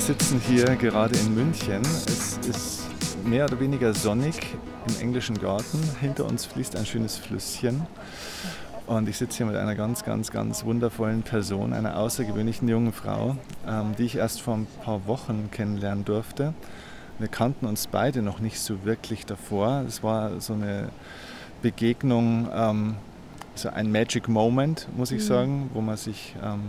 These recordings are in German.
Wir sitzen hier gerade in München. Es ist mehr oder weniger sonnig im englischen Garten. Hinter uns fließt ein schönes Flüsschen. Und ich sitze hier mit einer ganz, ganz, ganz wundervollen Person, einer außergewöhnlichen jungen Frau, ähm, die ich erst vor ein paar Wochen kennenlernen durfte. Wir kannten uns beide noch nicht so wirklich davor. Es war so eine Begegnung, ähm, so ein Magic Moment, muss ich mhm. sagen, wo man sich ähm,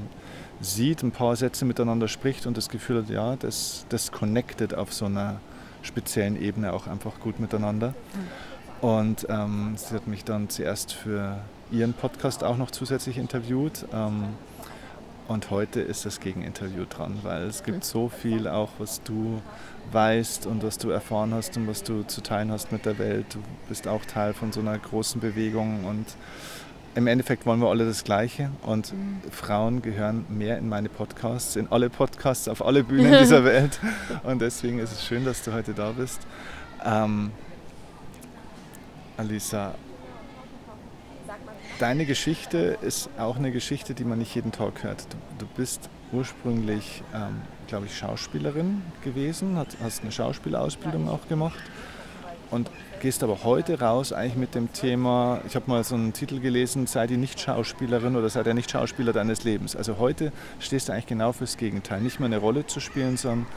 sieht, ein paar Sätze miteinander spricht und das Gefühl hat, ja, das, das connected auf so einer speziellen Ebene auch einfach gut miteinander. Mhm. Und ähm, sie hat mich dann zuerst für ihren Podcast auch noch zusätzlich interviewt. Ähm, und heute ist das Gegeninterview dran, weil es gibt so viel auch, was du weißt und was du erfahren hast und was du zu teilen hast mit der Welt. Du bist auch Teil von so einer großen Bewegung und im Endeffekt wollen wir alle das Gleiche und mhm. Frauen gehören mehr in meine Podcasts, in alle Podcasts, auf alle Bühnen dieser Welt. Und deswegen ist es schön, dass du heute da bist. Ähm, Alisa, deine Geschichte ist auch eine Geschichte, die man nicht jeden Tag hört. Du, du bist ursprünglich, ähm, glaube ich, Schauspielerin gewesen, hast eine Schauspielausbildung auch gemacht und gehst aber heute raus eigentlich mit dem Thema, ich habe mal so einen Titel gelesen, sei die nicht Schauspielerin oder sei der nicht Schauspieler deines Lebens. Also heute stehst du eigentlich genau fürs Gegenteil, nicht mehr eine Rolle zu spielen, sondern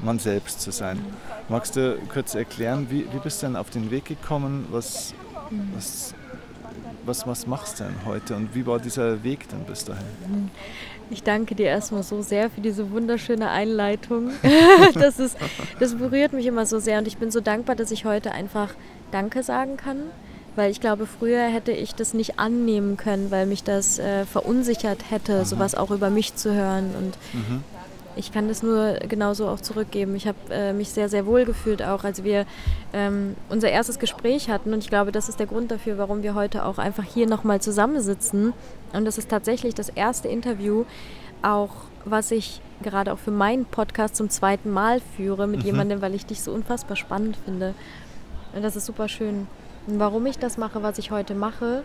man selbst zu sein. Magst du kurz erklären, wie, wie bist du denn auf den Weg gekommen? Was, was, was, was machst du denn heute und wie war dieser Weg denn bis dahin? Ich danke dir erstmal so sehr für diese wunderschöne Einleitung. das, ist, das berührt mich immer so sehr und ich bin so dankbar, dass ich heute einfach Danke sagen kann. Weil ich glaube, früher hätte ich das nicht annehmen können, weil mich das äh, verunsichert hätte, mhm. sowas auch über mich zu hören. Und mhm ich kann das nur genauso auch zurückgeben. Ich habe äh, mich sehr, sehr wohl gefühlt auch, als wir ähm, unser erstes Gespräch hatten. Und ich glaube, das ist der Grund dafür, warum wir heute auch einfach hier nochmal zusammensitzen. Und das ist tatsächlich das erste Interview, auch was ich gerade auch für meinen Podcast zum zweiten Mal führe mit mhm. jemandem, weil ich dich so unfassbar spannend finde. Und das ist super schön. Und warum ich das mache, was ich heute mache,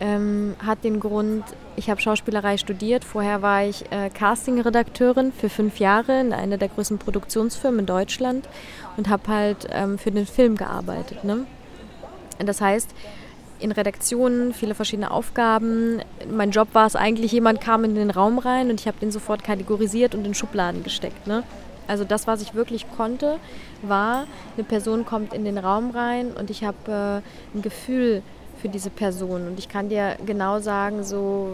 ähm, hat den Grund, ich habe Schauspielerei studiert. Vorher war ich äh, Casting-Redakteurin für fünf Jahre in einer der größten Produktionsfirmen in Deutschland und habe halt ähm, für den Film gearbeitet. Ne? Das heißt, in Redaktionen viele verschiedene Aufgaben. Mein Job war es eigentlich, jemand kam in den Raum rein und ich habe den sofort kategorisiert und in Schubladen gesteckt. Ne? Also das, was ich wirklich konnte, war, eine Person kommt in den Raum rein und ich habe äh, ein Gefühl für diese Person. Und ich kann dir genau sagen, so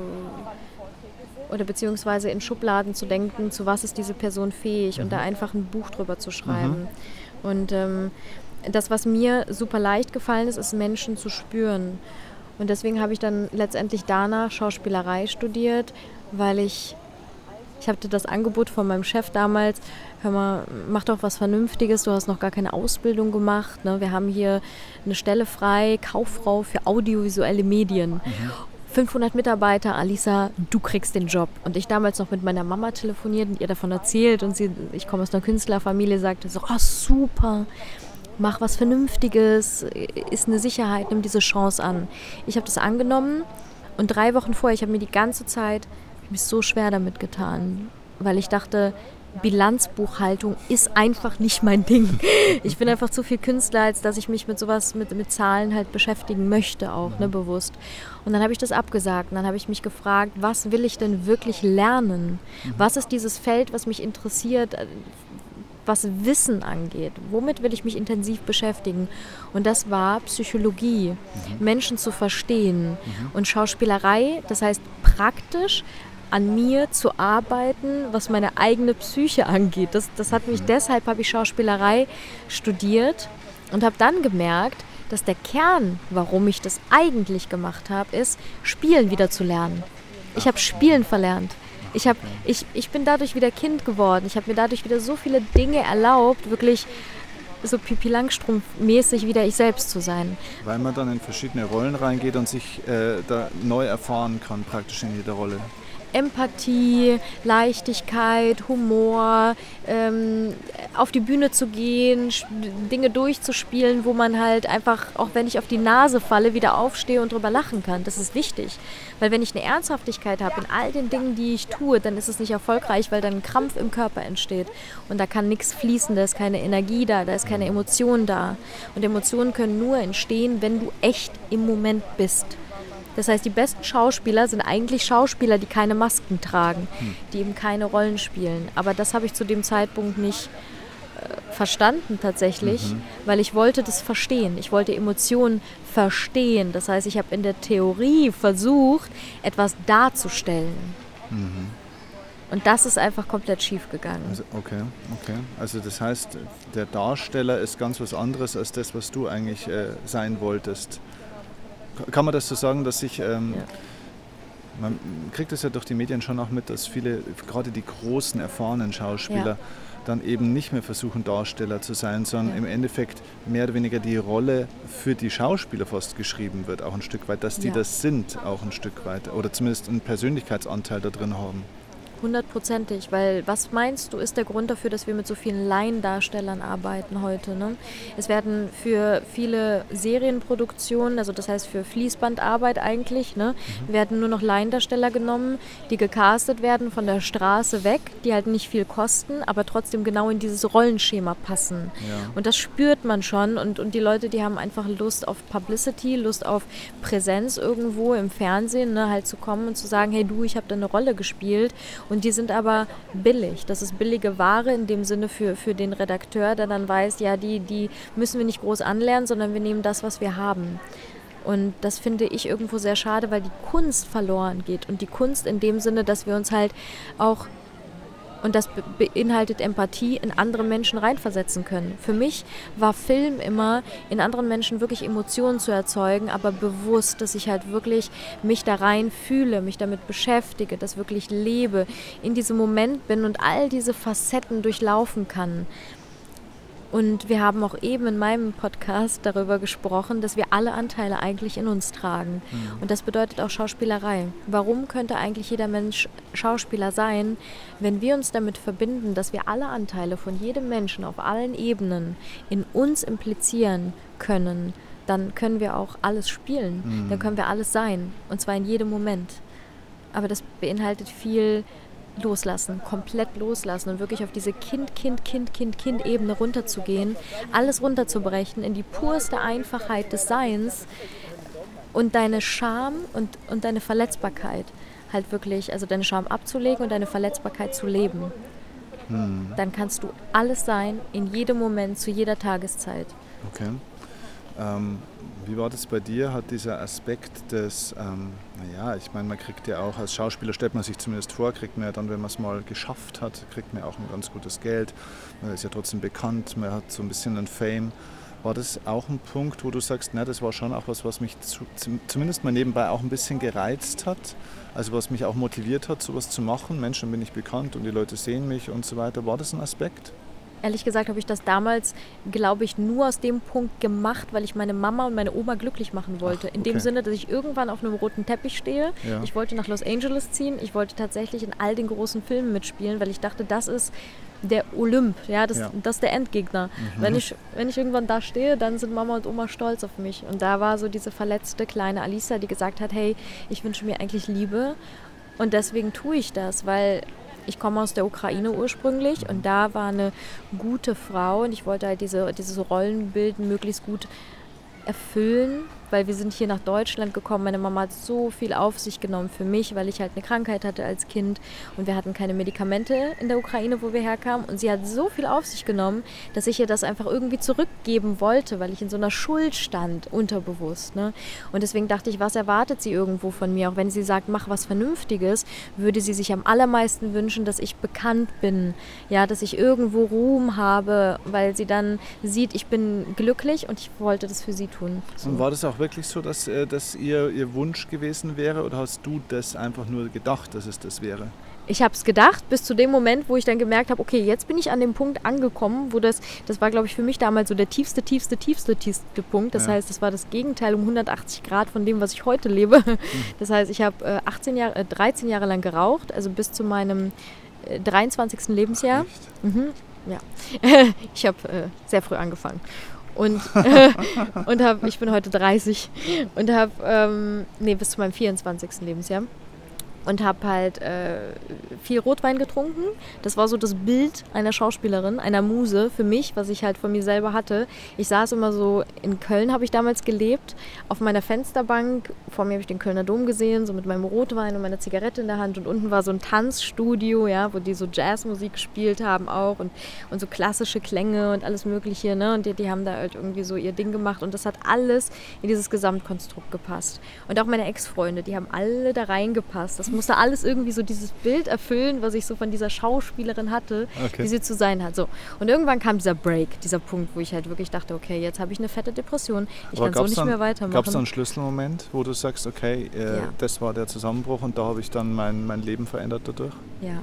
oder beziehungsweise in Schubladen zu denken, zu was ist diese Person fähig mhm. und da einfach ein Buch drüber zu schreiben. Mhm. Und ähm, das, was mir super leicht gefallen ist, ist Menschen zu spüren. Und deswegen habe ich dann letztendlich danach Schauspielerei studiert, weil ich ich hatte das Angebot von meinem Chef damals, hör mal, mach doch was Vernünftiges, du hast noch gar keine Ausbildung gemacht. Ne? Wir haben hier eine Stelle frei, Kauffrau für audiovisuelle Medien. Mhm. 500 Mitarbeiter, Alisa, du kriegst den Job. Und ich damals noch mit meiner Mama telefoniert und ihr davon erzählt und sie, ich komme aus einer Künstlerfamilie, sagte so, oh super, mach was Vernünftiges, ist eine Sicherheit, nimm diese Chance an. Ich habe das angenommen und drei Wochen vorher, ich habe mir die ganze Zeit mich so schwer damit getan, weil ich dachte, Bilanzbuchhaltung ist einfach nicht mein Ding. Ich bin einfach zu viel Künstler, als dass ich mich mit sowas, mit, mit Zahlen halt beschäftigen möchte auch, ne, bewusst. Und dann habe ich das abgesagt. Und dann habe ich mich gefragt, was will ich denn wirklich lernen? Mhm. Was ist dieses Feld, was mich interessiert, was Wissen angeht. Womit will ich mich intensiv beschäftigen? Und das war Psychologie, mhm. Menschen zu verstehen. Mhm. Und Schauspielerei, das heißt praktisch an mir zu arbeiten, was meine eigene Psyche angeht. Das, das hat mich, mhm. deshalb habe ich Schauspielerei studiert und habe dann gemerkt, dass der Kern, warum ich das eigentlich gemacht habe, ist, Spielen wieder zu lernen. Ich habe Spielen verlernt. Ich, hab, ich, ich bin dadurch wieder Kind geworden. Ich habe mir dadurch wieder so viele Dinge erlaubt, wirklich so Pipi Langstrumpf-mäßig wieder ich selbst zu sein. Weil man dann in verschiedene Rollen reingeht und sich äh, da neu erfahren kann, praktisch in jeder Rolle. Empathie, Leichtigkeit, Humor, ähm, auf die Bühne zu gehen, Dinge durchzuspielen, wo man halt einfach, auch wenn ich auf die Nase falle, wieder aufstehe und drüber lachen kann. Das ist wichtig. Weil wenn ich eine Ernsthaftigkeit habe in all den Dingen, die ich tue, dann ist es nicht erfolgreich, weil dann ein Krampf im Körper entsteht. Und da kann nichts fließen, da ist keine Energie da, da ist keine Emotion da. Und Emotionen können nur entstehen, wenn du echt im Moment bist. Das heißt, die besten Schauspieler sind eigentlich Schauspieler, die keine Masken tragen, hm. die eben keine Rollen spielen. Aber das habe ich zu dem Zeitpunkt nicht äh, verstanden tatsächlich, mhm. weil ich wollte das verstehen. Ich wollte Emotionen verstehen. Das heißt, ich habe in der Theorie versucht, etwas darzustellen. Mhm. Und das ist einfach komplett schief gegangen. Also, okay, okay. Also das heißt, der Darsteller ist ganz was anderes als das, was du eigentlich äh, sein wolltest. Kann man das so sagen, dass sich... Ähm, ja. Man kriegt es ja durch die Medien schon auch mit, dass viele, gerade die großen, erfahrenen Schauspieler, ja. dann eben nicht mehr versuchen, Darsteller zu sein, sondern ja. im Endeffekt mehr oder weniger die Rolle für die Schauspieler fast geschrieben wird, auch ein Stück weit, dass die das sind, auch ein Stück weit, oder zumindest einen Persönlichkeitsanteil da drin haben. Hundertprozentig, weil was meinst du, ist der Grund dafür, dass wir mit so vielen Laiendarstellern arbeiten heute? Ne? Es werden für viele Serienproduktionen, also das heißt für Fließbandarbeit eigentlich, ne, mhm. werden nur noch Laiendarsteller genommen, die gecastet werden von der Straße weg, die halt nicht viel kosten, aber trotzdem genau in dieses Rollenschema passen. Ja. Und das spürt man schon und, und die Leute, die haben einfach Lust auf Publicity, Lust auf Präsenz irgendwo im Fernsehen, ne, halt zu kommen und zu sagen, hey du, ich habe da eine Rolle gespielt und die sind aber billig. Das ist billige Ware in dem Sinne für, für den Redakteur, der dann weiß, ja, die, die müssen wir nicht groß anlernen, sondern wir nehmen das, was wir haben. Und das finde ich irgendwo sehr schade, weil die Kunst verloren geht. Und die Kunst in dem Sinne, dass wir uns halt auch und das beinhaltet Empathie, in andere Menschen reinversetzen können. Für mich war Film immer, in anderen Menschen wirklich Emotionen zu erzeugen, aber bewusst, dass ich halt wirklich mich da rein fühle, mich damit beschäftige, das wirklich lebe, in diesem Moment bin und all diese Facetten durchlaufen kann. Und wir haben auch eben in meinem Podcast darüber gesprochen, dass wir alle Anteile eigentlich in uns tragen. Mhm. Und das bedeutet auch Schauspielerei. Warum könnte eigentlich jeder Mensch Schauspieler sein, wenn wir uns damit verbinden, dass wir alle Anteile von jedem Menschen auf allen Ebenen in uns implizieren können? Dann können wir auch alles spielen. Mhm. Dann können wir alles sein. Und zwar in jedem Moment. Aber das beinhaltet viel loslassen, komplett loslassen und wirklich auf diese Kind, Kind, Kind, Kind, Kind-Ebene runterzugehen, alles runterzubrechen in die purste Einfachheit des Seins und deine Scham und, und deine Verletzbarkeit halt wirklich, also deine Scham abzulegen und deine Verletzbarkeit zu leben. Hm. Dann kannst du alles sein, in jedem Moment, zu jeder Tageszeit. Okay. Ähm, wie war das bei dir? Hat dieser Aspekt des, ähm, naja, ich meine, man kriegt ja auch als Schauspieler, stellt man sich zumindest vor, kriegt man ja dann, wenn man es mal geschafft hat, kriegt man auch ein ganz gutes Geld. Man ist ja trotzdem bekannt, man hat so ein bisschen einen Fame. War das auch ein Punkt, wo du sagst, na, das war schon auch was, was mich zu, zumindest mal nebenbei auch ein bisschen gereizt hat? Also was mich auch motiviert hat, sowas zu machen. Menschen bin ich bekannt und die Leute sehen mich und so weiter. War das ein Aspekt? Ehrlich gesagt habe ich das damals, glaube ich, nur aus dem Punkt gemacht, weil ich meine Mama und meine Oma glücklich machen wollte. Ach, okay. In dem Sinne, dass ich irgendwann auf einem roten Teppich stehe. Ja. Ich wollte nach Los Angeles ziehen. Ich wollte tatsächlich in all den großen Filmen mitspielen, weil ich dachte, das ist der Olymp, ja, das, ja. das ist der Endgegner. Mhm. Wenn, ich, wenn ich irgendwann da stehe, dann sind Mama und Oma stolz auf mich. Und da war so diese verletzte kleine Alisa, die gesagt hat, hey, ich wünsche mir eigentlich Liebe und deswegen tue ich das, weil ich komme aus der Ukraine ursprünglich und da war eine gute Frau und ich wollte halt diese, dieses Rollenbild möglichst gut erfüllen weil wir sind hier nach Deutschland gekommen. Meine Mama hat so viel auf sich genommen für mich, weil ich halt eine Krankheit hatte als Kind und wir hatten keine Medikamente in der Ukraine, wo wir herkamen. Und sie hat so viel auf sich genommen, dass ich ihr das einfach irgendwie zurückgeben wollte, weil ich in so einer Schuld stand, unterbewusst. Ne? Und deswegen dachte ich, was erwartet sie irgendwo von mir? Auch wenn sie sagt, mach was Vernünftiges, würde sie sich am allermeisten wünschen, dass ich bekannt bin, ja, dass ich irgendwo Ruhm habe, weil sie dann sieht, ich bin glücklich und ich wollte das für sie tun. So. Und war das auch wirklich so, dass äh, das ihr, ihr Wunsch gewesen wäre oder hast du das einfach nur gedacht, dass es das wäre? ich habe es gedacht, bis zu dem Moment, wo ich dann gemerkt habe, okay, jetzt bin ich an dem Punkt angekommen, wo das, das war, glaube ich, für mich damals so der tiefste, tiefste, tiefste, tiefste Punkt. Das ja. heißt, das war das Gegenteil um 180 Grad von dem, was ich heute lebe. Mhm. Das heißt, ich habe äh, 18 Jahre, äh, 13 Jahre lang geraucht, also bis zu meinem äh, 23. Lebensjahr. Mhm, ja, ich habe äh, sehr früh angefangen und, und hab, ich bin heute 30 und habe, ähm, nee, bis zu meinem 24. Lebensjahr und habe halt äh, viel Rotwein getrunken. Das war so das Bild einer Schauspielerin, einer Muse für mich, was ich halt von mir selber hatte. Ich saß immer so, in Köln habe ich damals gelebt, auf meiner Fensterbank. Vor mir habe ich den Kölner Dom gesehen, so mit meinem Rotwein und meiner Zigarette in der Hand. Und unten war so ein Tanzstudio, ja, wo die so Jazzmusik gespielt haben auch und, und so klassische Klänge und alles Mögliche. Ne? Und die, die haben da halt irgendwie so ihr Ding gemacht. Und das hat alles in dieses Gesamtkonstrukt gepasst. Und auch meine Ex-Freunde, die haben alle da reingepasst. Das musste alles irgendwie so dieses Bild erfüllen, was ich so von dieser Schauspielerin hatte, okay. wie sie zu sein hat. So. Und irgendwann kam dieser Break, dieser Punkt, wo ich halt wirklich dachte, okay, jetzt habe ich eine fette Depression, ich Aber kann so nicht dann, mehr weitermachen. Gab es da einen Schlüsselmoment, wo du sagst, okay, äh, ja. das war der Zusammenbruch und da habe ich dann mein, mein Leben verändert dadurch? Ja,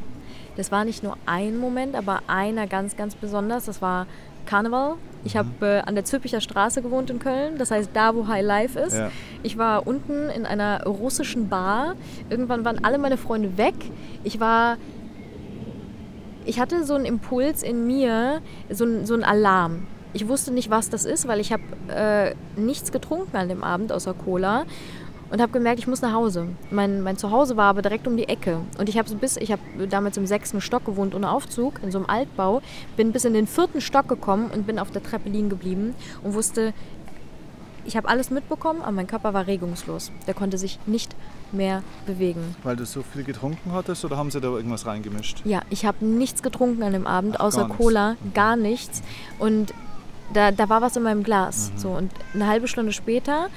das war nicht nur ein Moment, aber einer ganz, ganz besonders. Das war Karneval. Ich habe mhm. äh, an der Zülpicher Straße gewohnt in Köln, das heißt da, wo High Life ist. Ja. Ich war unten in einer russischen Bar. Irgendwann waren alle meine Freunde weg. Ich war ich hatte so einen Impuls in mir, so, ein, so einen Alarm. Ich wusste nicht, was das ist, weil ich habe äh, nichts getrunken an dem Abend außer Cola und habe gemerkt, ich muss nach Hause. Mein, mein Zuhause war aber direkt um die Ecke. Und ich habe so bis, ich habe damals im sechsten Stock gewohnt ohne Aufzug, in so einem Altbau, bin bis in den vierten Stock gekommen und bin auf der Treppe liegen geblieben und wusste, ich habe alles mitbekommen, aber mein Körper war regungslos. Der konnte sich nicht mehr bewegen. Weil du so viel getrunken hattest oder haben sie da irgendwas reingemischt? Ja, ich habe nichts getrunken an dem Abend, Ach, außer Cola, mhm. gar nichts. Und da, da war was in meinem Glas. Mhm. So, und eine halbe Stunde später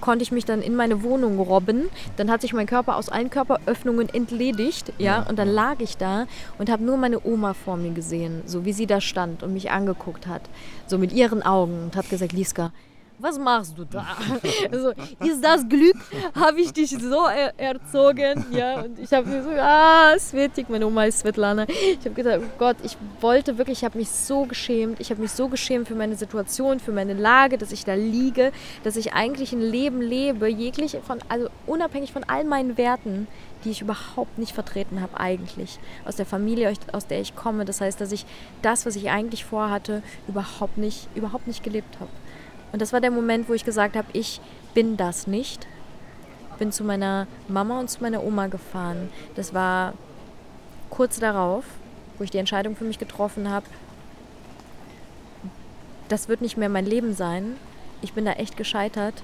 konnte ich mich dann in meine Wohnung robben. Dann hat sich mein Körper aus allen Körperöffnungen entledigt, ja, und dann lag ich da und habe nur meine Oma vor mir gesehen, so wie sie da stand und mich angeguckt hat, so mit ihren Augen und hat gesagt, Liska, was machst du da? Also, ist das Glück? Habe ich dich so er erzogen? Ja, und ich habe mir so, ah, Svetik, meine Oma ist Svetlana. Ich habe gedacht, oh Gott, ich wollte wirklich, ich habe mich so geschämt. Ich habe mich so geschämt für meine Situation, für meine Lage, dass ich da liege, dass ich eigentlich ein Leben lebe, jeglich von, also unabhängig von all meinen Werten, die ich überhaupt nicht vertreten habe eigentlich. Aus der Familie, aus der ich komme. Das heißt, dass ich das, was ich eigentlich vorhatte, überhaupt nicht, überhaupt nicht gelebt habe. Und das war der Moment, wo ich gesagt habe, ich bin das nicht. Bin zu meiner Mama und zu meiner Oma gefahren. Das war kurz darauf, wo ich die Entscheidung für mich getroffen habe. Das wird nicht mehr mein Leben sein. Ich bin da echt gescheitert.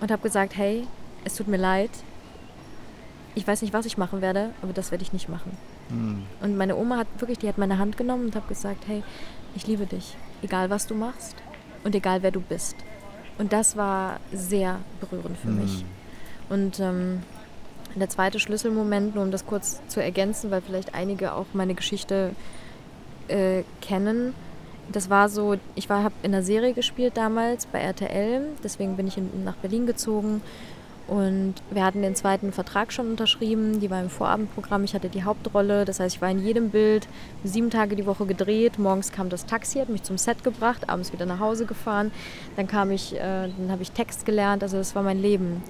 Und habe gesagt, hey, es tut mir leid. Ich weiß nicht, was ich machen werde, aber das werde ich nicht machen. Mhm. Und meine Oma hat wirklich, die hat meine Hand genommen und hat gesagt, hey, ich liebe dich, egal was du machst und egal wer du bist. Und das war sehr berührend für mhm. mich. Und ähm, der zweite Schlüsselmoment, nur um das kurz zu ergänzen, weil vielleicht einige auch meine Geschichte äh, kennen. Das war so, ich habe in einer Serie gespielt damals bei RTL, deswegen bin ich in, nach Berlin gezogen und wir hatten den zweiten Vertrag schon unterschrieben. Die war im Vorabendprogramm. Ich hatte die Hauptrolle. Das heißt, ich war in jedem Bild sieben Tage die Woche gedreht. Morgens kam das Taxi, hat mich zum Set gebracht, abends wieder nach Hause gefahren. Dann kam ich, äh, dann habe ich Text gelernt. Also das war mein Leben.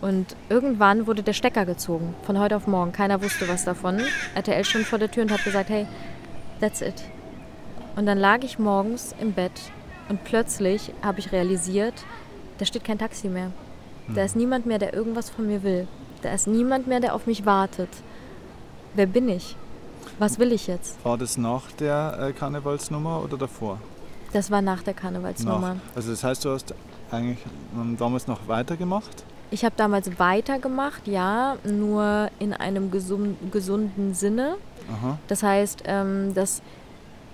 Und irgendwann wurde der Stecker gezogen, von heute auf morgen. Keiner wusste was davon. RTL stand vor der Tür und hat gesagt, hey, that's it. Und dann lag ich morgens im Bett und plötzlich habe ich realisiert, da steht kein Taxi mehr. Da ist niemand mehr, der irgendwas von mir will. Da ist niemand mehr, der auf mich wartet. Wer bin ich? Was will ich jetzt? War das nach der äh, Karnevalsnummer oder davor? Das war nach der Karnevalsnummer. Nach. Also das heißt, du hast eigentlich ähm, damals noch weitergemacht? Ich habe damals weitergemacht, ja, nur in einem gesund, gesunden Sinne. Aha. Das heißt, ähm, dass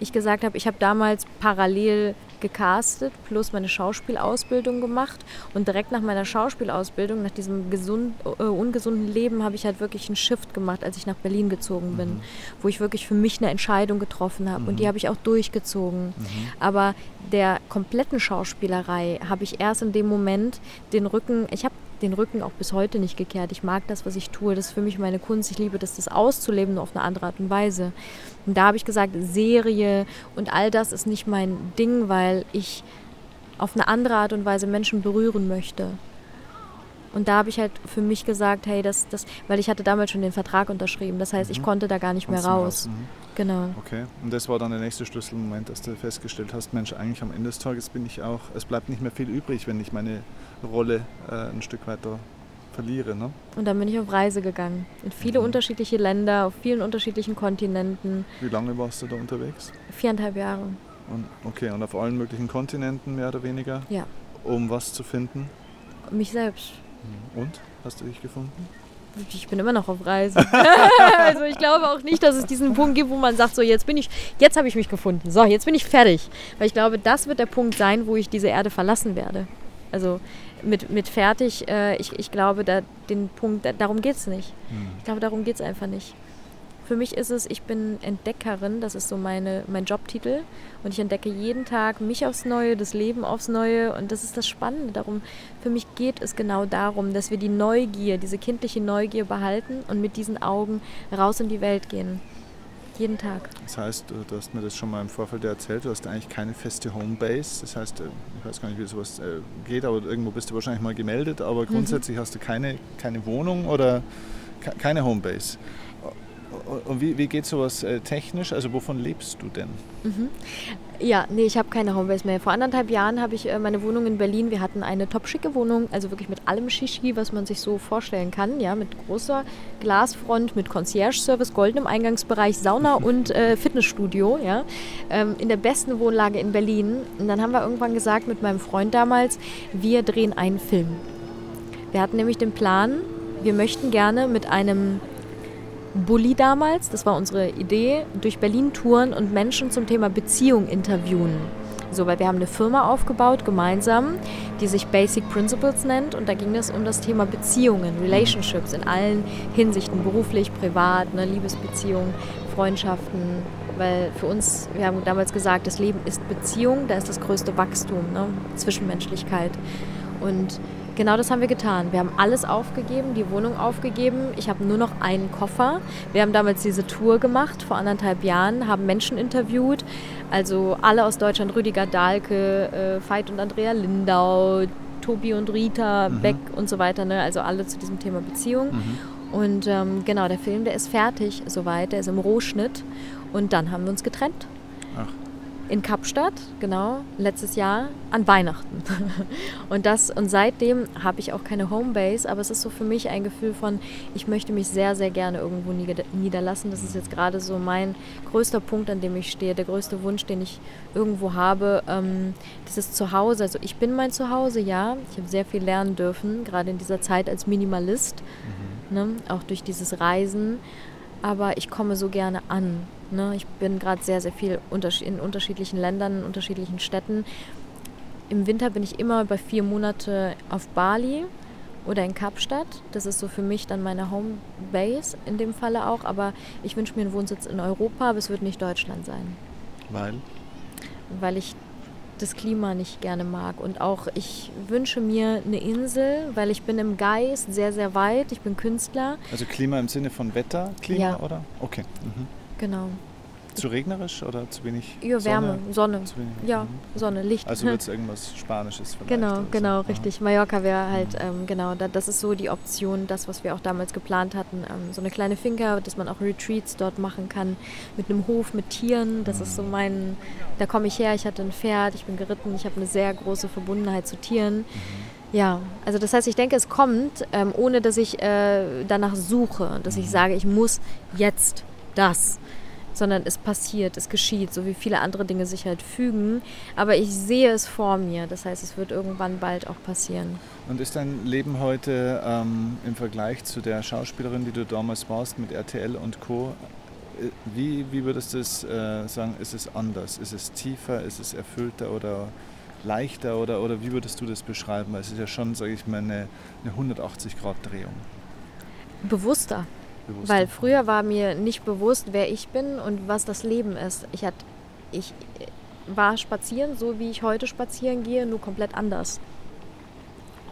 ich gesagt habe, ich habe damals parallel gecastet, plus meine Schauspielausbildung gemacht. Und direkt nach meiner Schauspielausbildung, nach diesem gesund, äh, ungesunden Leben, habe ich halt wirklich einen Shift gemacht, als ich nach Berlin gezogen bin, mhm. wo ich wirklich für mich eine Entscheidung getroffen habe. Mhm. Und die mhm. habe ich auch durchgezogen. Mhm. Aber der kompletten Schauspielerei habe ich erst in dem Moment den Rücken, ich habe den Rücken auch bis heute nicht gekehrt. Ich mag das, was ich tue. Das ist für mich meine Kunst. Ich liebe das, das auszuleben, nur auf eine andere Art und Weise. Und da habe ich gesagt, Serie und all das ist nicht mein Ding, weil ich auf eine andere Art und Weise Menschen berühren möchte. Und da habe ich halt für mich gesagt, hey, das, das, weil ich hatte damals schon den Vertrag unterschrieben. Das heißt, mhm. ich konnte da gar nicht mehr raus. raus. Mhm. Genau. Okay. Und das war dann der nächste Schlüsselmoment, dass du festgestellt hast, Mensch, eigentlich am Ende des Tages bin ich auch, es bleibt nicht mehr viel übrig, wenn ich meine Rolle äh, ein Stück weiter verliere. Ne? Und dann bin ich auf Reise gegangen. In viele mhm. unterschiedliche Länder, auf vielen unterschiedlichen Kontinenten. Wie lange warst du da unterwegs? Viereinhalb Jahre. Und, okay, und auf allen möglichen Kontinenten mehr oder weniger? Ja. Um was zu finden? Mich selbst. Mhm. Und? Hast du dich gefunden? Ich bin immer noch auf Reise. also ich glaube auch nicht, dass es diesen Punkt gibt, wo man sagt, so jetzt bin ich, jetzt habe ich mich gefunden. So, jetzt bin ich fertig. Weil ich glaube, das wird der Punkt sein, wo ich diese Erde verlassen werde. Also mit, mit fertig, äh, ich, ich glaube, da, den Punkt, da, darum geht es nicht. Mhm. Ich glaube, darum geht es einfach nicht. Für mich ist es, ich bin Entdeckerin, das ist so meine, mein Jobtitel. Und ich entdecke jeden Tag mich aufs Neue, das Leben aufs Neue. Und das ist das Spannende. Darum, für mich geht es genau darum, dass wir die Neugier, diese kindliche Neugier behalten und mit diesen Augen raus in die Welt gehen. Jeden Tag. Das heißt, du hast mir das schon mal im Vorfeld erzählt, du hast eigentlich keine feste Homebase. Das heißt, äh, ich weiß gar nicht, wie sowas äh, geht, aber irgendwo bist du wahrscheinlich mal gemeldet. Aber mhm. grundsätzlich mhm. hast du keine, keine Wohnung oder keine Homebase. Und wie, wie geht sowas äh, technisch? Also wovon lebst du denn? Mhm. Ja, nee, ich habe keine Homebase mehr. Vor anderthalb Jahren habe ich äh, meine Wohnung in Berlin. Wir hatten eine top schicke Wohnung, also wirklich mit allem Shishi, was man sich so vorstellen kann. Ja, mit großer Glasfront, mit Concierge-Service, goldenem Eingangsbereich, Sauna und äh, Fitnessstudio. Ja, ähm, in der besten Wohnlage in Berlin. Und dann haben wir irgendwann gesagt mit meinem Freund damals, wir drehen einen Film. Wir hatten nämlich den Plan, wir möchten gerne mit einem Bulli damals, das war unsere Idee, durch Berlin touren und Menschen zum Thema Beziehung interviewen. So, weil wir haben eine Firma aufgebaut, gemeinsam, die sich Basic Principles nennt und da ging es um das Thema Beziehungen, Relationships in allen Hinsichten, beruflich, privat, eine Liebesbeziehung, Freundschaften, weil für uns, wir haben damals gesagt, das Leben ist Beziehung, da ist das größte Wachstum, ne? Zwischenmenschlichkeit und Genau das haben wir getan. Wir haben alles aufgegeben, die Wohnung aufgegeben. Ich habe nur noch einen Koffer. Wir haben damals diese Tour gemacht vor anderthalb Jahren, haben Menschen interviewt. Also alle aus Deutschland, Rüdiger Dahlke, äh, Veit und Andrea Lindau, Tobi und Rita mhm. Beck und so weiter. Ne? Also alle zu diesem Thema Beziehung. Mhm. Und ähm, genau, der Film, der ist fertig soweit, der ist im Rohschnitt. Und dann haben wir uns getrennt. Ach in Kapstadt, genau, letztes Jahr an Weihnachten. und das und seitdem habe ich auch keine Homebase, aber es ist so für mich ein Gefühl von, ich möchte mich sehr, sehr gerne irgendwo niederlassen. Das ist jetzt gerade so mein größter Punkt, an dem ich stehe, der größte Wunsch, den ich irgendwo habe. Ähm, dieses Zuhause. Also ich bin mein Zuhause, ja. Ich habe sehr viel lernen dürfen, gerade in dieser Zeit als Minimalist, mhm. ne? auch durch dieses Reisen. Aber ich komme so gerne an. Ne? Ich bin gerade sehr, sehr viel in unterschiedlichen Ländern, in unterschiedlichen Städten. Im Winter bin ich immer über vier Monate auf Bali oder in Kapstadt. Das ist so für mich dann meine Homebase in dem Falle auch. Aber ich wünsche mir einen Wohnsitz in Europa, aber es wird nicht Deutschland sein. Weil? Weil ich das Klima nicht gerne mag. Und auch ich wünsche mir eine Insel, weil ich bin im Geist sehr, sehr weit. Ich bin Künstler. Also Klima im Sinne von Wetterklima, ja. oder? Okay. Mhm. Genau. Zu regnerisch oder zu wenig Ja, Sonne? Wärme, Sonne. Ja, mhm. Sonne, Licht. Also wird es irgendwas Spanisches vielleicht. Genau, genau, so. richtig. Mallorca wäre halt, mhm. ähm, genau, da, das ist so die Option, das, was wir auch damals geplant hatten. Ähm, so eine kleine Finca, dass man auch Retreats dort machen kann, mit einem Hof, mit Tieren. Das mhm. ist so mhm. mein, da komme ich her, ich hatte ein Pferd, ich bin geritten, ich habe eine sehr große Verbundenheit zu Tieren. Mhm. Ja, also das heißt, ich denke, es kommt, ähm, ohne dass ich äh, danach suche, dass ich mhm. sage, ich muss jetzt das sondern es passiert, es geschieht, so wie viele andere Dinge sich halt fügen. Aber ich sehe es vor mir, das heißt, es wird irgendwann bald auch passieren. Und ist dein Leben heute ähm, im Vergleich zu der Schauspielerin, die du damals warst mit RTL und Co., äh, wie, wie würdest du es äh, sagen, ist es anders? Ist es tiefer, ist es erfüllter oder leichter oder, oder wie würdest du das beschreiben? Weil es ist ja schon, sage ich mal, eine, eine 180-Grad-Drehung. Bewusster bewusst? Weil früher war mir nicht bewusst, wer ich bin und was das Leben ist. Ich, hat, ich war spazieren, so wie ich heute spazieren gehe, nur komplett anders.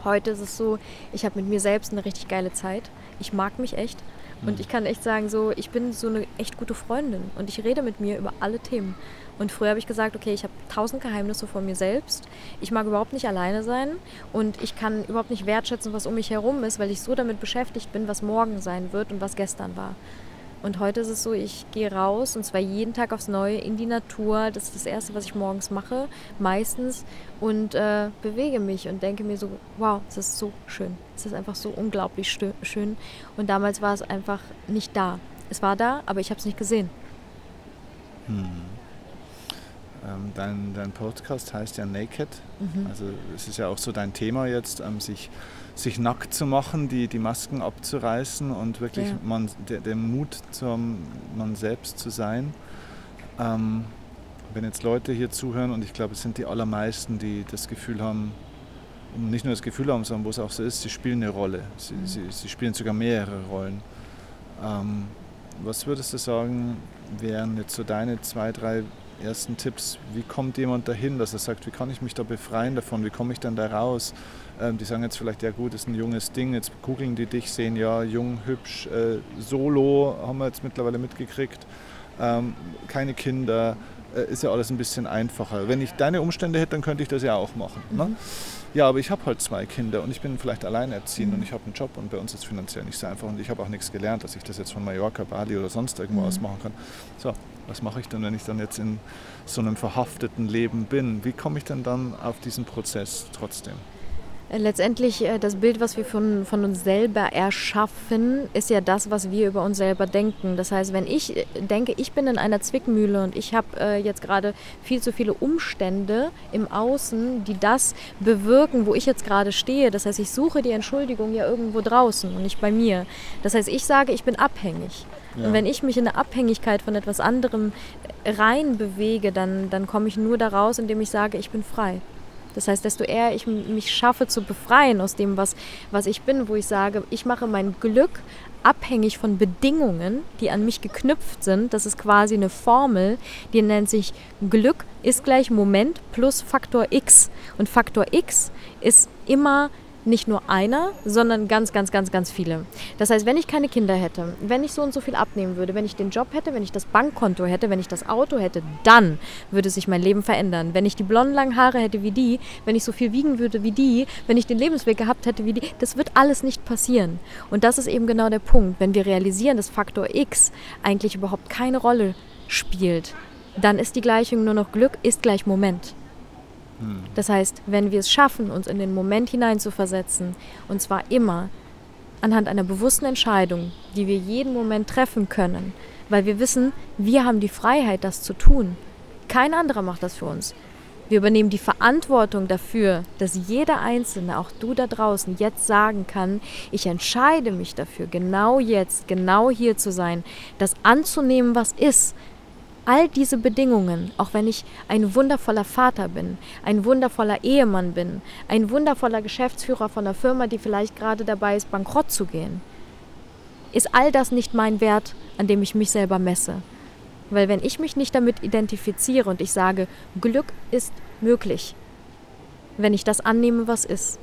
Heute ist es so, ich habe mit mir selbst eine richtig geile Zeit. Ich mag mich echt. Und ich kann echt sagen, so, ich bin so eine echt gute Freundin und ich rede mit mir über alle Themen. Und früher habe ich gesagt, okay, ich habe tausend Geheimnisse von mir selbst. Ich mag überhaupt nicht alleine sein und ich kann überhaupt nicht wertschätzen, was um mich herum ist, weil ich so damit beschäftigt bin, was morgen sein wird und was gestern war. Und heute ist es so, ich gehe raus und zwar jeden Tag aufs Neue in die Natur. Das ist das Erste, was ich morgens mache, meistens. Und äh, bewege mich und denke mir so, wow, es ist so schön. Es ist einfach so unglaublich schön. Und damals war es einfach nicht da. Es war da, aber ich habe es nicht gesehen. Ähm, dein, dein Podcast heißt ja Naked. Mhm. Also es ist ja auch so dein Thema jetzt, ähm, sich, sich nackt zu machen, die, die Masken abzureißen und wirklich Ja. man, der, den Mut zum man selbst zu sein. Ähm, wenn jetzt Leute hier zuhören und ich glaube, es sind die allermeisten, die das Gefühl haben, nicht nur das Gefühl haben, sondern wo es auch so ist, sie spielen eine Rolle. Sie, Mhm. sie, sie spielen sogar mehrere Rollen. Ähm, was würdest du sagen, wären jetzt so deine zwei, drei ersten Tipps? Wie kommt jemand dahin, dass er sagt, wie kann ich mich da befreien davon? Wie komme ich dann da raus? Ähm, die sagen jetzt vielleicht, ja gut, ist ein junges Ding, jetzt googeln die dich, sehen ja, jung, hübsch, äh, solo, haben wir jetzt mittlerweile mitgekriegt, ähm, keine Kinder, äh, ist ja alles ein bisschen einfacher. Wenn ich deine Umstände hätte, dann könnte ich das ja auch machen. Ne? Ja, aber ich habe halt zwei Kinder und ich bin vielleicht alleinerziehend und ich habe einen Job und bei uns ist es finanziell nicht so einfach und ich habe auch nichts gelernt, dass ich das jetzt von Mallorca, Bali oder sonst irgendwo Mhm. aus machen kann. So, was mache ich denn, wenn ich dann jetzt in so einem verhafteten Leben bin? Wie komme ich denn dann auf diesen Prozess trotzdem? Äh, Letztendlich äh, das Bild, was wir von, von uns selber erschaffen, ist ja das, was wir über uns selber denken. Das heißt, wenn ich äh, denke, ich bin in einer Zwickmühle und ich habe äh, jetzt gerade viel zu viele Umstände im Außen, die das bewirken, wo ich jetzt gerade stehe. Das heißt, ich suche die Entschuldigung ja irgendwo draußen und nicht bei mir. Das heißt, ich sage, ich bin abhängig. Und wenn ich mich in eine Abhängigkeit von etwas anderem äh, rein bewege, dann, dann komme ich nur daraus, indem ich sage, ich bin frei. Das heißt, desto eher ich mich schaffe zu befreien aus dem, was, was ich bin, wo ich sage, ich mache mein Glück abhängig von Bedingungen, die an mich geknüpft sind. Das ist quasi eine Formel, die nennt sich Glück ist gleich Moment plus Faktor X. Und Faktor X ist immer nicht nur einer, sondern ganz, ganz, ganz, ganz viele. Das heißt, wenn ich keine Kinder hätte, wenn ich so und so viel abnehmen würde, wenn ich den Job hätte, wenn ich das Bankkonto hätte, wenn ich das Auto hätte, dann würde sich mein Leben verändern. Wenn ich die blonden langen Haare hätte wie die, wenn ich so viel wiegen würde wie die, wenn ich den Lebensweg gehabt hätte wie die, das wird alles nicht passieren. Und das ist eben genau der Punkt. Wenn wir realisieren, dass Faktor X eigentlich überhaupt keine Rolle spielt, dann ist die Gleichung nur noch Glück ist gleich Moment. Das heißt, wenn wir es schaffen, uns in den Moment hineinzuversetzen, und zwar immer anhand einer bewussten Entscheidung, die wir jeden Moment treffen können, weil wir wissen, wir haben die Freiheit, das zu tun. Kein anderer macht das für uns. Wir übernehmen die Verantwortung dafür, dass jeder Einzelne, auch du da draußen, jetzt sagen kann, ich entscheide mich dafür, genau jetzt, genau hier zu sein, das anzunehmen, was ist, all diese Bedingungen, auch wenn ich ein wundervoller Vater bin, ein wundervoller Ehemann bin, ein wundervoller Geschäftsführer von einer Firma, die vielleicht gerade dabei ist, bankrott zu gehen, ist all das nicht mein Wert, an dem ich mich selber messe. Weil wenn ich mich nicht damit identifiziere und ich sage, Glück ist möglich, wenn ich das annehme, was ist,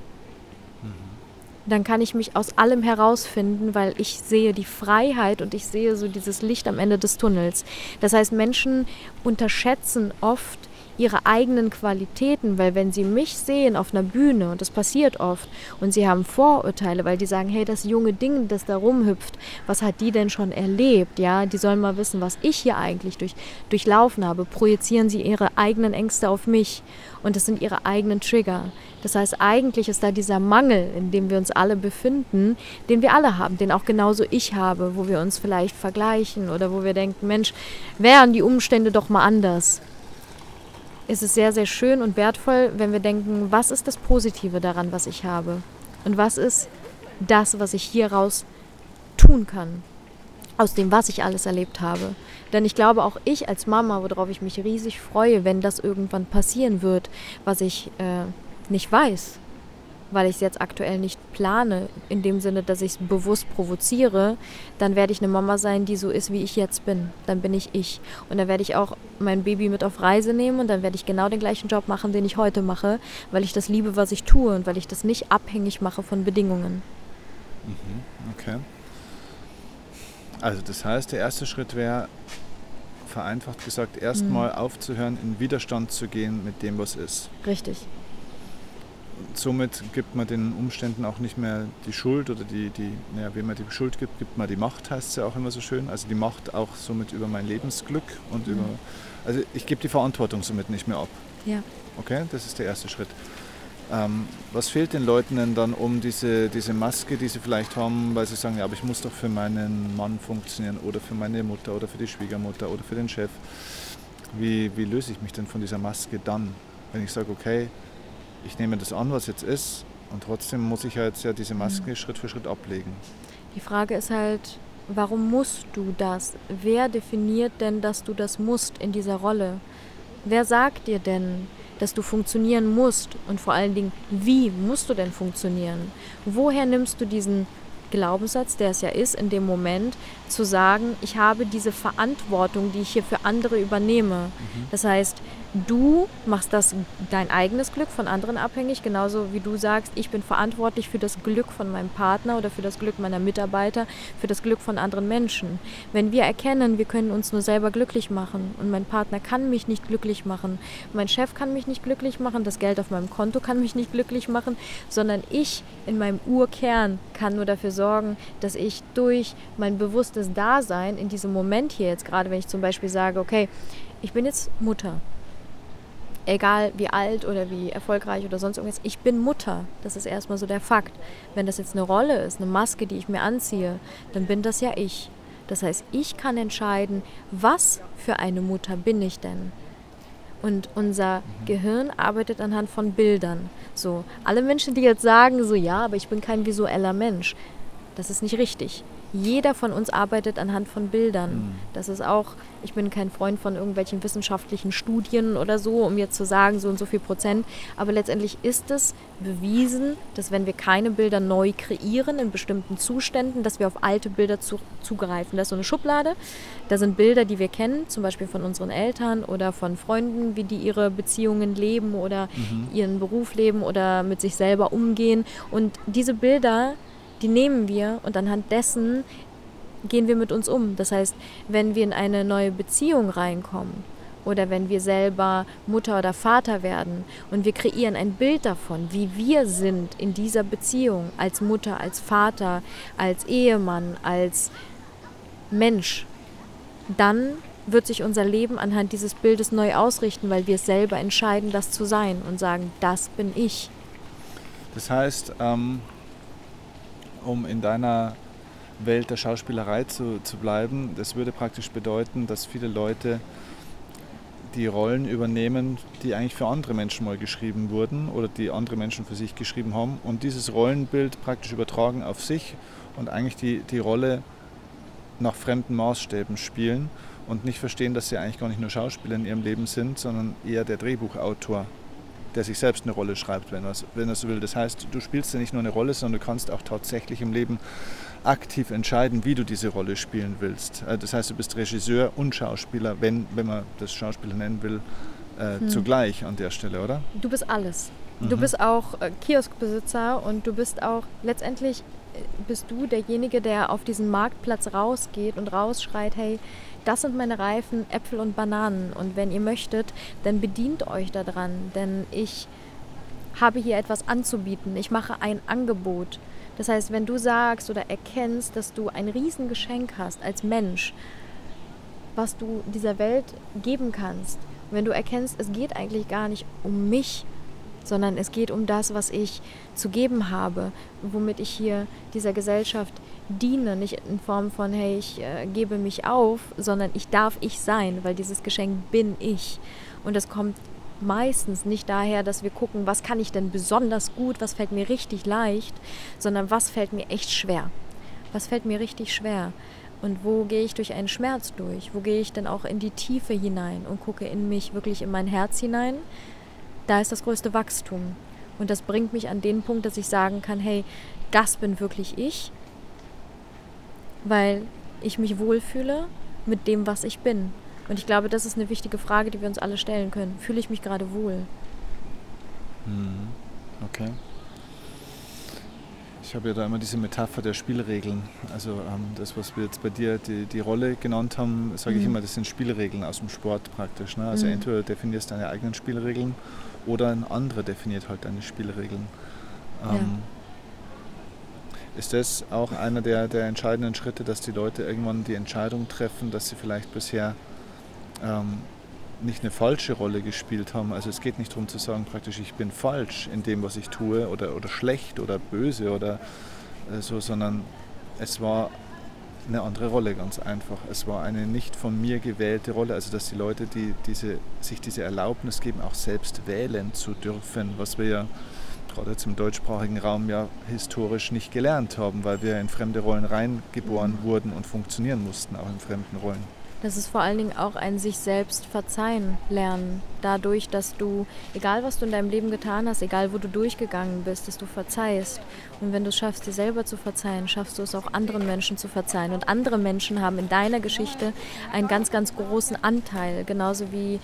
dann kann ich mich aus allem herausfinden, weil ich sehe die Freiheit und ich sehe so dieses Licht am Ende des Tunnels. Das heißt, Menschen unterschätzen oft ihre eigenen Qualitäten, weil wenn sie mich sehen auf einer Bühne, und das passiert oft, und sie haben Vorurteile, weil die sagen, hey, das junge Ding, das da rumhüpft, was hat die denn schon erlebt? Ja, die sollen mal wissen, was ich hier eigentlich durch, durchlaufen habe. Projizieren sie ihre eigenen Ängste auf mich und das sind ihre eigenen Trigger. Das heißt, eigentlich ist da dieser Mangel, in dem wir uns alle befinden, den wir alle haben, den auch genauso ich habe, wo wir uns vielleicht vergleichen oder wo wir denken, Mensch, wären die Umstände doch mal anders. Es ist sehr, sehr schön und wertvoll, wenn wir denken, was ist das Positive daran, was ich habe? Und was ist das, was ich hieraus tun kann? Aus dem, was ich alles erlebt habe. Denn ich glaube, auch ich als Mama, worauf ich mich riesig freue, wenn das irgendwann passieren wird, was ich äh, nicht weiß. Weil ich es jetzt aktuell nicht plane, in dem Sinne, dass ich es bewusst provoziere, dann werde ich eine Mama sein, die so ist, wie ich jetzt bin. Dann bin ich ich. Und dann werde ich auch mein Baby mit auf Reise nehmen und dann werde ich genau den gleichen Job machen, den ich heute mache, weil ich das liebe, was ich tue und weil ich das nicht abhängig mache von Bedingungen. Mhm, okay. Also das heißt, der erste Schritt wäre, vereinfacht gesagt, erstmal mhm. aufzuhören, in Widerstand zu gehen mit dem, was ist. Richtig somit gibt man den Umständen auch nicht mehr die Schuld oder die, die naja, wem man die Schuld gibt, gibt man die Macht, heißt es ja auch immer so schön. Also die Macht auch somit über mein Lebensglück und mhm. über. Also ich gebe die Verantwortung somit nicht mehr ab. Ja. Okay, das ist der erste Schritt. Ähm, was fehlt den Leuten denn dann, um diese, diese Maske, die sie vielleicht haben, weil sie sagen, ja, aber ich muss doch für meinen Mann funktionieren oder für meine Mutter oder für die Schwiegermutter oder für den Chef. Wie, wie löse ich mich denn von dieser Maske dann, wenn ich sage, okay, ich nehme das an, was jetzt ist, und trotzdem muss ich ja jetzt ja diese Maske mhm. Schritt für Schritt ablegen. Die Frage ist halt, warum musst du das? Wer definiert denn, dass du das musst in dieser Rolle? Wer sagt dir denn, dass du funktionieren musst? Und vor allen Dingen, wie musst du denn funktionieren? Woher nimmst du diesen Glaubenssatz, der es ja ist, in dem Moment zu sagen, ich habe diese Verantwortung, die ich hier für andere übernehme. Mhm. Das heißt, du machst das dein eigenes Glück von anderen abhängig, genauso wie du sagst, ich bin verantwortlich für das Glück von meinem Partner oder für das Glück meiner Mitarbeiter, für das Glück von anderen Menschen. Wenn wir erkennen, wir können uns nur selber glücklich machen und mein Partner kann mich nicht glücklich machen, mein Chef kann mich nicht glücklich machen, das Geld auf meinem Konto kann mich nicht glücklich machen, sondern ich in meinem Urkern kann nur dafür sorgen, dass ich durch mein bewusstes Dasein in diesem Moment hier jetzt gerade, wenn ich zum Beispiel sage, okay, ich bin jetzt Mutter egal wie alt oder wie erfolgreich oder sonst irgendwas, ich bin Mutter. Das ist erstmal so der Fakt. Wenn das jetzt eine Rolle ist, eine Maske, die ich mir anziehe, dann bin das ja ich. Das heißt, ich kann entscheiden, was für eine Mutter bin ich denn. Und unser mhm. Gehirn arbeitet anhand von Bildern. So, alle Menschen, die jetzt sagen, so ja, aber ich bin kein visueller Mensch, das ist nicht richtig jeder von uns arbeitet anhand von Bildern. Mhm. Das ist auch, ich bin kein Freund von irgendwelchen wissenschaftlichen Studien oder so, um jetzt zu sagen, so und so viel Prozent. Aber letztendlich ist es bewiesen, dass wenn wir keine Bilder neu kreieren in bestimmten Zuständen, dass wir auf alte Bilder zu, zugreifen. Das ist so eine Schublade. Da sind Bilder, die wir kennen, zum Beispiel von unseren Eltern oder von Freunden, wie die ihre Beziehungen leben oder mhm. ihren Beruf leben oder mit sich selber umgehen. Und diese Bilder die nehmen wir und anhand dessen gehen wir mit uns um. Das heißt, wenn wir in eine neue Beziehung reinkommen oder wenn wir selber Mutter oder Vater werden und wir kreieren ein Bild davon, wie wir sind in dieser Beziehung als Mutter, als Vater, als Ehemann, als Mensch, dann wird sich unser Leben anhand dieses Bildes neu ausrichten, weil wir es selber entscheiden, das zu sein und sagen, das bin ich. Das heißt, ähm, um in deiner Welt der Schauspielerei zu, zu bleiben. Das würde praktisch bedeuten, dass viele Leute die Rollen übernehmen, die eigentlich für andere Menschen mal geschrieben wurden oder die andere Menschen für sich geschrieben haben und dieses Rollenbild praktisch übertragen auf sich und eigentlich die, die Rolle nach fremden Maßstäben spielen und nicht verstehen, dass sie eigentlich gar nicht nur Schauspieler in ihrem Leben sind, sondern eher der Drehbuchautor der sich selbst eine Rolle schreibt, wenn er, wenn er so will. Das heißt, du spielst ja nicht nur eine Rolle, sondern du kannst auch tatsächlich im Leben aktiv entscheiden, wie du diese Rolle spielen willst. Äh, das heißt, du bist Regisseur und Schauspieler, wenn, wenn man das Schauspieler nennen will, äh, hm. zugleich an der Stelle, oder? Du bist alles. Mhm. Du bist auch äh, Kioskbesitzer und du bist auch letztendlich bist du derjenige, der auf diesen Marktplatz rausgeht und rausschreit, hey, das sind meine Reifen, Äpfel und Bananen. Und wenn ihr möchtet, dann bedient euch daran, denn ich habe hier etwas anzubieten. Ich mache ein Angebot. Das heißt, wenn du sagst oder erkennst, dass du ein Riesengeschenk hast als Mensch, was du dieser Welt geben kannst, wenn du erkennst, es geht eigentlich gar nicht um mich, sondern es geht um das, was ich zu geben habe, womit ich hier dieser Gesellschaft diene, nicht in Form von, hey, ich äh, gebe mich auf, sondern ich darf ich sein, weil dieses Geschenk bin ich. Und das kommt meistens nicht daher, dass wir gucken, was kann ich denn besonders gut, was fällt mir richtig leicht, sondern was fällt mir echt schwer. Was fällt mir richtig schwer? Und wo gehe ich durch einen Schmerz durch? Wo gehe ich denn auch in die Tiefe hinein und gucke in mich, wirklich in mein Herz hinein? Da ist das größte Wachstum. Und das bringt mich an den Punkt, dass ich sagen kann, hey, das bin wirklich ich, weil ich mich wohlfühle mit dem, was ich bin. Und ich glaube, das ist eine wichtige Frage, die wir uns alle stellen können. Fühle ich mich gerade wohl? Mhm. Okay. Ich habe ja da immer diese Metapher der Spielregeln. Also ähm, das, was wir jetzt bei dir die, die Rolle genannt haben, sage mhm. ich immer, das sind Spielregeln aus dem Sport praktisch. Ne? Also mhm. entweder definierst du deine eigenen Spielregeln oder ein anderer definiert halt deine Spielregeln. Ähm, ja. Ist das auch einer der, der entscheidenden Schritte, dass die Leute irgendwann die Entscheidung treffen, dass sie vielleicht bisher ähm, nicht eine falsche Rolle gespielt haben. Also es geht nicht darum zu sagen, praktisch ich bin falsch in dem, was ich tue oder, oder schlecht oder böse oder äh, so, sondern es war eine andere Rolle ganz einfach. Es war eine nicht von mir gewählte Rolle, also dass die Leute, die diese, sich diese Erlaubnis geben, auch selbst wählen zu dürfen, was wir ja gerade jetzt im deutschsprachigen Raum ja historisch nicht gelernt haben, weil wir in fremde Rollen reingeboren mhm. wurden und funktionieren mussten, auch in fremden Rollen. Das ist vor allen Dingen auch ein sich selbst verzeihen lernen. Dadurch, dass du, egal was du in deinem Leben getan hast, egal wo du durchgegangen bist, dass du verzeihst. Und wenn du es schaffst, dir selber zu verzeihen, schaffst du es auch anderen Menschen zu verzeihen. Und andere Menschen haben in deiner Geschichte einen ganz, ganz großen Anteil. Genauso wie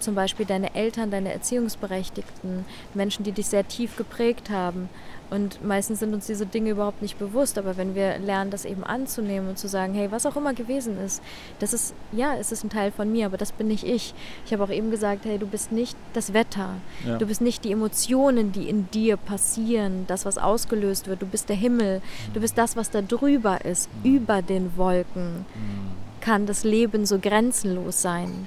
zum Beispiel deine Eltern, deine Erziehungsberechtigten, Menschen, die dich sehr tief geprägt haben. Und meistens sind uns diese Dinge überhaupt nicht bewusst, aber wenn wir lernen, das eben anzunehmen und zu sagen, hey, was auch immer gewesen ist, das ist, ja, es ist ein Teil von mir, aber das bin nicht ich. Ich habe auch eben gesagt, hey, du bist nicht das Wetter, ja. du bist nicht die Emotionen, die in dir passieren, das, was ausgelöst wird, du bist der Himmel, du bist das, was da drüber ist, mhm. über den Wolken. Mhm. Kann das Leben so grenzenlos sein?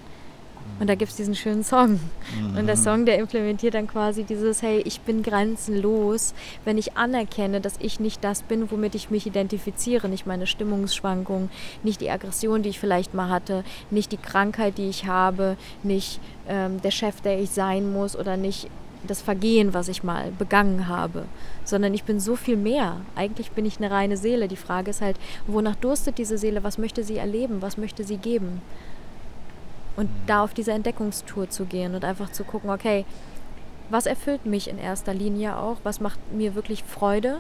Und da gibt es diesen schönen Song. Mhm. Und der Song, der implementiert dann quasi dieses, hey, ich bin grenzenlos, wenn ich anerkenne, dass ich nicht das bin, womit ich mich identifiziere, nicht meine Stimmungsschwankung, nicht die Aggression, die ich vielleicht mal hatte, nicht die Krankheit, die ich habe, nicht ähm, der Chef, der ich sein muss oder nicht das Vergehen, was ich mal begangen habe, sondern ich bin so viel mehr. Eigentlich bin ich eine reine Seele. Die Frage ist halt, wonach durstet diese Seele? Was möchte sie erleben? Was möchte sie geben? Und da auf diese Entdeckungstour zu gehen und einfach zu gucken, okay, was erfüllt mich in erster Linie auch? Was macht mir wirklich Freude?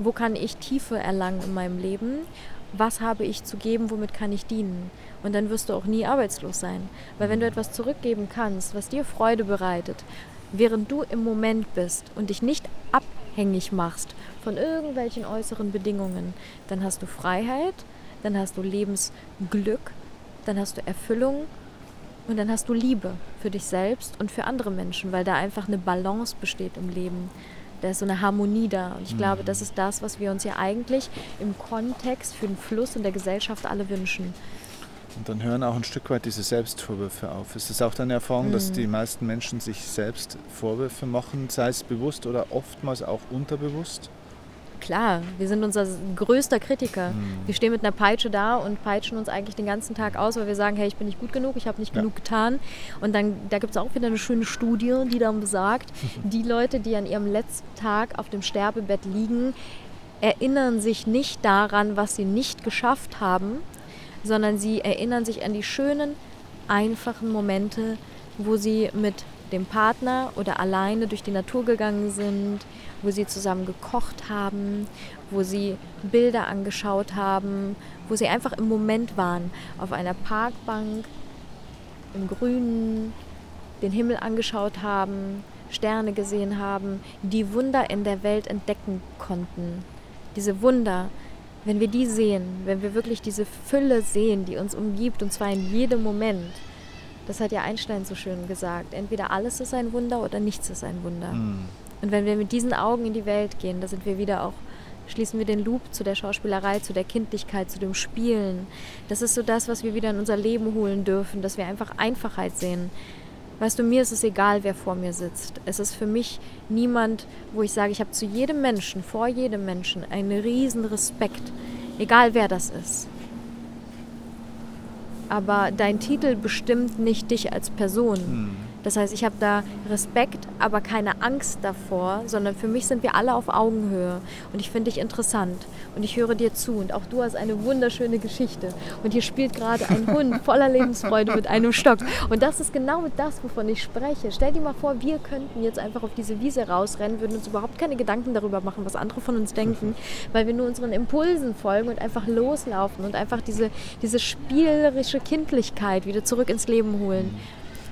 Wo kann ich Tiefe erlangen in meinem Leben? Was habe ich zu geben? Womit kann ich dienen? Und dann wirst du auch nie arbeitslos sein. Weil wenn du etwas zurückgeben kannst, was dir Freude bereitet, während du im Moment bist und dich nicht abhängig machst von irgendwelchen äußeren Bedingungen, dann hast du Freiheit, dann hast du Lebensglück, dann hast du Erfüllung und dann hast du Liebe für dich selbst und für andere Menschen, weil da einfach eine Balance besteht im Leben. Da ist so eine Harmonie da. Und ich mhm. glaube, das ist das, was wir uns ja eigentlich im Kontext für den Fluss in der Gesellschaft alle wünschen. Und dann hören auch ein Stück weit diese Selbstvorwürfe auf. Ist es auch deine Erfahrung, mhm. dass die meisten Menschen sich selbst Vorwürfe machen, sei es bewusst oder oftmals auch unterbewusst? Klar, wir sind unser größter Kritiker. Mhm. Wir stehen mit einer Peitsche da und peitschen uns eigentlich den ganzen Tag aus, weil wir sagen, hey, ich bin nicht gut genug, ich habe nicht ja. genug getan. Und dann, da gibt es auch wieder eine schöne Studie, die dann besagt, die Leute, die an ihrem letzten Tag auf dem Sterbebett liegen, erinnern sich nicht daran, was sie nicht geschafft haben, sondern sie erinnern sich an die schönen, einfachen Momente, wo sie mit dem Partner oder alleine durch die Natur gegangen sind, wo sie zusammen gekocht haben, wo sie Bilder angeschaut haben, wo sie einfach im Moment waren, auf einer Parkbank, im Grünen, den Himmel angeschaut haben, Sterne gesehen haben, die Wunder in der Welt entdecken konnten. Diese Wunder, wenn wir die sehen, wenn wir wirklich diese Fülle sehen, die uns umgibt, und zwar in jedem Moment, das hat ja Einstein so schön gesagt, entweder alles ist ein Wunder oder nichts ist ein Wunder. Mhm. Und wenn wir mit diesen Augen in die Welt gehen, da sind wir wieder auch, schließen wir den Loop zu der Schauspielerei, zu der Kindlichkeit, zu dem Spielen. Das ist so das, was wir wieder in unser Leben holen dürfen, dass wir einfach Einfachheit sehen. Weißt du, mir ist es egal, wer vor mir sitzt. Es ist für mich niemand, wo ich sage, ich habe zu jedem Menschen, vor jedem Menschen einen riesen Respekt, egal wer das ist. Aber dein Titel bestimmt nicht dich als Person. Das heißt, ich habe da Respekt, aber keine Angst davor, sondern für mich sind wir alle auf Augenhöhe. Und ich finde dich interessant und ich höre dir zu. Und auch du hast eine wunderschöne Geschichte. Und hier spielt gerade ein Hund voller Lebensfreude mit einem Stock. Und das ist genau das, wovon ich spreche. Stell dir mal vor, wir könnten jetzt einfach auf diese Wiese rausrennen, würden uns überhaupt keine Gedanken darüber machen, was andere von uns denken, weil wir nur unseren Impulsen folgen und einfach loslaufen und einfach diese, diese spielerische Kindlichkeit wieder zurück ins Leben holen.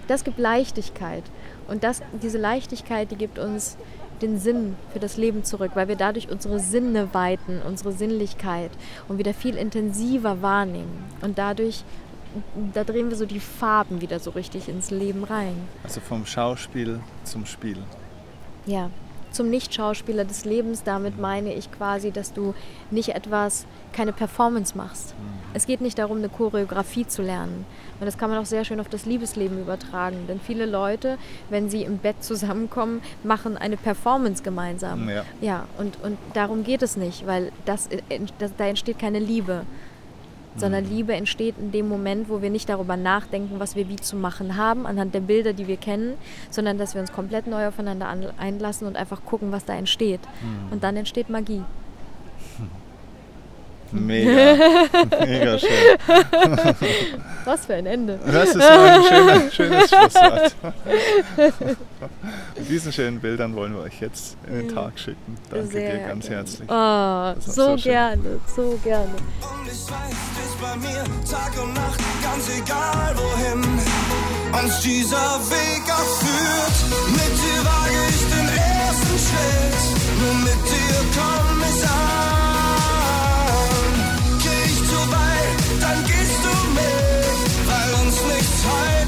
Das gibt Leichtigkeit. Und das, diese Leichtigkeit, die gibt uns den Sinn für das Leben zurück, weil wir dadurch unsere Sinne weiten, unsere Sinnlichkeit und wieder viel intensiver wahrnehmen. Und dadurch, da drehen wir so die Farben wieder so richtig ins Leben rein. Also vom Schauspiel zum Spiel. Ja, zum Nicht-Schauspieler des Lebens. Damit meine ich quasi, dass du nicht etwas, keine Performance machst. Mhm. Es geht nicht darum, eine Choreografie zu lernen. Und das kann man auch sehr schön auf das Liebesleben übertragen. Denn viele Leute, wenn sie im Bett zusammenkommen, machen eine Performance gemeinsam. Ja, ja und, und darum geht es nicht, weil das, äh, das da entsteht keine Liebe sondern. Liebe entsteht in dem Moment, wo wir nicht darüber nachdenken, was wir wie zu machen haben, anhand der Bilder, die wir kennen, sondern dass wir uns komplett neu aufeinander einlassen und einfach gucken, was da entsteht. Mhm. Und dann entsteht Magie. Mega, mega schön. Was für ein Ende. Das ist ein schöner, schönes Schlusswort. Mit diesen schönen Bildern wollen wir euch jetzt in den Tag schicken. Danke Sehr dir ganz gerne. herzlich. Oh, so, so gerne, so gerne. Und ich weiß, dich bei mir Tag und Nacht, ganz egal wohin uns dieser Weg auch führt. Mit dir wage ich den ersten Schritt, nur mit dir komm ich an. Kann richtig navigieren.